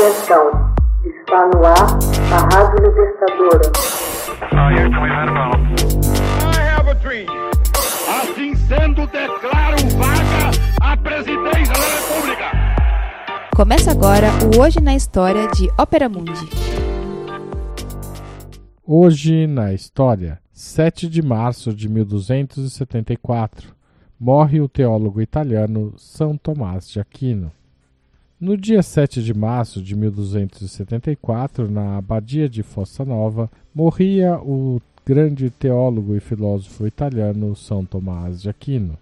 Atenção, está no ar a Rádio Libertadora. Assim sendo, declaro vaga a presidência da República. Começa agora o Hoje na História de Ópera Mundi. Hoje na História, 7 de março de 1274, morre o teólogo italiano São Tomás de Aquino. No dia 7 de março de 1274, na abadia de Fossa Nova, morria o grande teólogo e filósofo italiano São Tomás de Aquino.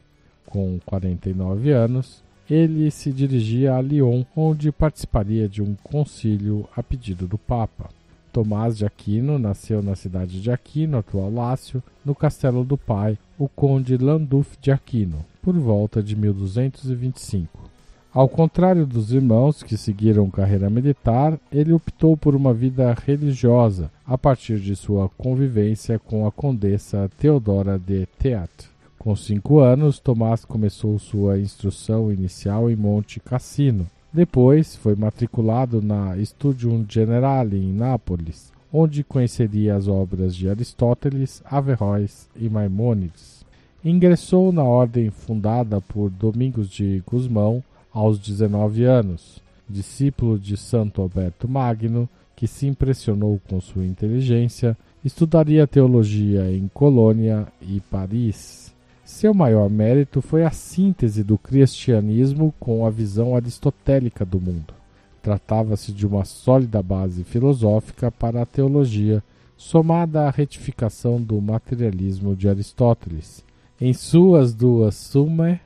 Com 49 anos, ele se dirigia a Lyon, onde participaria de um concílio a pedido do Papa. Tomás de Aquino nasceu na cidade de Aquino, atual Lácio, no castelo do pai, o conde Landulf de Aquino, por volta de 1225. Ao contrário dos irmãos que seguiram carreira militar, ele optou por uma vida religiosa a partir de sua convivência com a condessa Teodora de Teat. Com cinco anos, Tomás começou sua instrução inicial em Monte Cassino. Depois foi matriculado na Studium Generale em Nápoles, onde conheceria as obras de Aristóteles, Averroes e Maimônides. Ingressou na ordem fundada por Domingos de Gusmão aos 19 anos, discípulo de Santo Alberto Magno, que se impressionou com sua inteligência, estudaria teologia em Colônia e Paris. Seu maior mérito foi a síntese do cristianismo com a visão aristotélica do mundo. Tratava-se de uma sólida base filosófica para a teologia, somada à retificação do materialismo de Aristóteles. Em suas duas Summa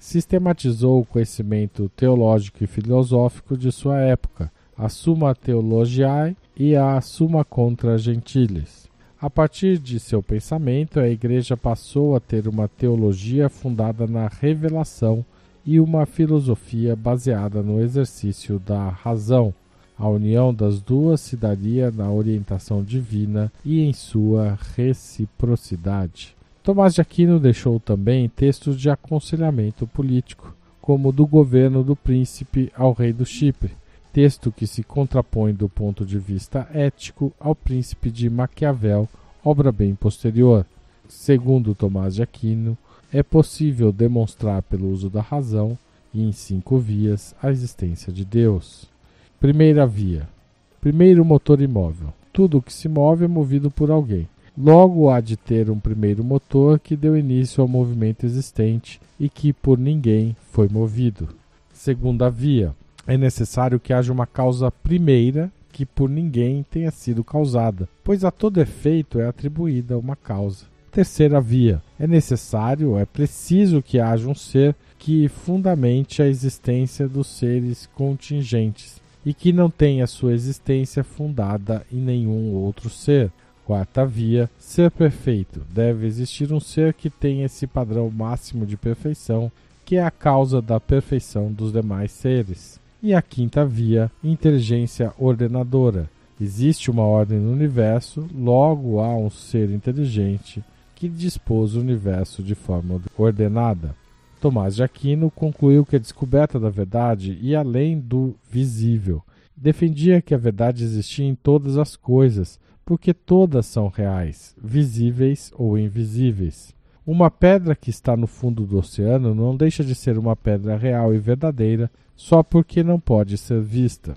sistematizou o conhecimento teológico e filosófico de sua época, a Summa Theologiae e a Summa Contra Gentiles. A partir de seu pensamento, a Igreja passou a ter uma teologia fundada na revelação e uma filosofia baseada no exercício da razão. A união das duas se daria na orientação divina e em sua reciprocidade. Tomás de Aquino deixou também textos de aconselhamento político, como do governo do príncipe ao rei do Chipre, texto que se contrapõe do ponto de vista ético ao príncipe de Maquiavel, obra bem posterior. Segundo Tomás de Aquino, é possível demonstrar pelo uso da razão e em cinco vias a existência de Deus. Primeira via. Primeiro motor imóvel. Tudo o que se move é movido por alguém. Logo há de ter um primeiro motor que deu início ao movimento existente e que por ninguém foi movido. Segunda via, é necessário que haja uma causa primeira que por ninguém tenha sido causada, pois a todo efeito é atribuída uma causa. Terceira via, é necessário, é preciso que haja um ser que fundamente a existência dos seres contingentes e que não tenha sua existência fundada em nenhum outro ser. Quarta via, ser perfeito. Deve existir um ser que tenha esse padrão máximo de perfeição, que é a causa da perfeição dos demais seres. E a quinta via, inteligência ordenadora. Existe uma ordem no universo, logo há um ser inteligente que dispôs o universo de forma ordenada. Tomás de Aquino concluiu que a descoberta da verdade ia além do visível. Defendia que a verdade existia em todas as coisas, porque todas são reais, visíveis ou invisíveis. Uma pedra que está no fundo do oceano não deixa de ser uma pedra real e verdadeira só porque não pode ser vista.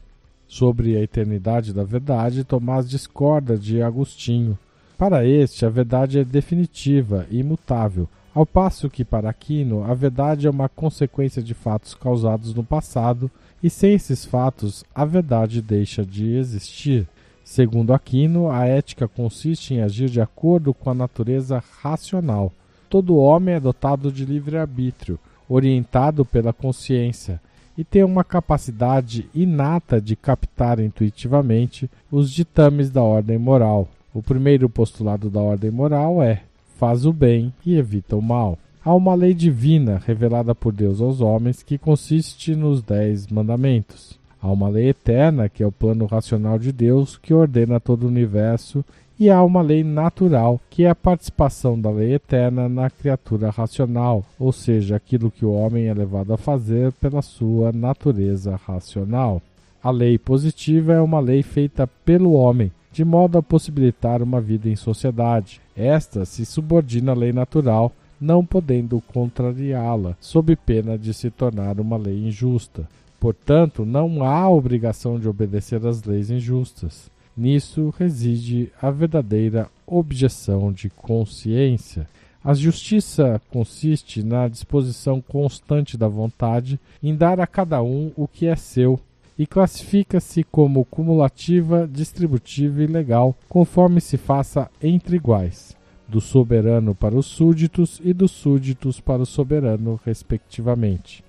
Sobre a eternidade da verdade, Tomás discorda de Agostinho. Para este, a verdade é definitiva e imutável, ao passo que para Aquino a verdade é uma consequência de fatos causados no passado, e sem esses fatos a verdade deixa de existir. Segundo Aquino, a ética consiste em agir de acordo com a natureza racional. Todo homem é dotado de livre-arbítrio, orientado pela consciência, e tem uma capacidade inata de captar intuitivamente os ditames da ordem moral. O primeiro postulado da ordem moral é: faz o bem e evita o mal. Há uma lei divina revelada por Deus aos homens que consiste nos Dez Mandamentos. Há uma lei eterna, que é o plano racional de Deus, que ordena todo o universo, e há uma lei natural, que é a participação da lei eterna na criatura racional, ou seja, aquilo que o homem é levado a fazer pela sua natureza racional. A lei positiva é uma lei feita pelo homem, de modo a possibilitar uma vida em sociedade. Esta se subordina à lei natural, não podendo contrariá-la, sob pena de se tornar uma lei injusta. Portanto, não há obrigação de obedecer às leis injustas. Nisso reside a verdadeira objeção de consciência. A justiça consiste na disposição constante da vontade em dar a cada um o que é seu e classifica-se como cumulativa, distributiva e legal, conforme se faça entre iguais, do soberano para os súditos e dos súditos para o soberano, respectivamente.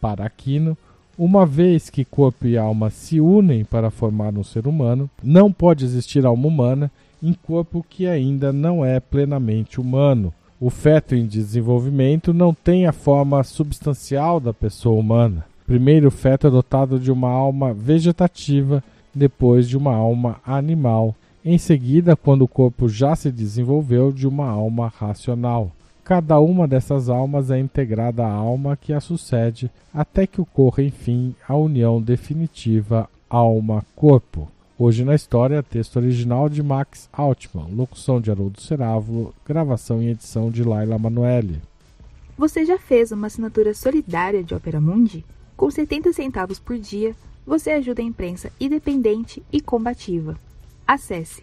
Para Aquino, uma vez que corpo e alma se unem para formar um ser humano, não pode existir alma humana em corpo que ainda não é plenamente humano. O feto em desenvolvimento não tem a forma substancial da pessoa humana. Primeiro, o feto é dotado de uma alma vegetativa, depois de uma alma animal. Em seguida, quando o corpo já se desenvolveu, de uma alma racional. Cada uma dessas almas é integrada à alma que a sucede, até que ocorra, enfim, a união definitiva alma-corpo. Hoje na história, texto original de Max Altman, locução de Haroldo Cerávulo, gravação e edição de Laila Manoeli. Você já fez uma assinatura solidária de Opera Mundi? Com 70 centavos por dia, você ajuda a imprensa independente e combativa. Acesse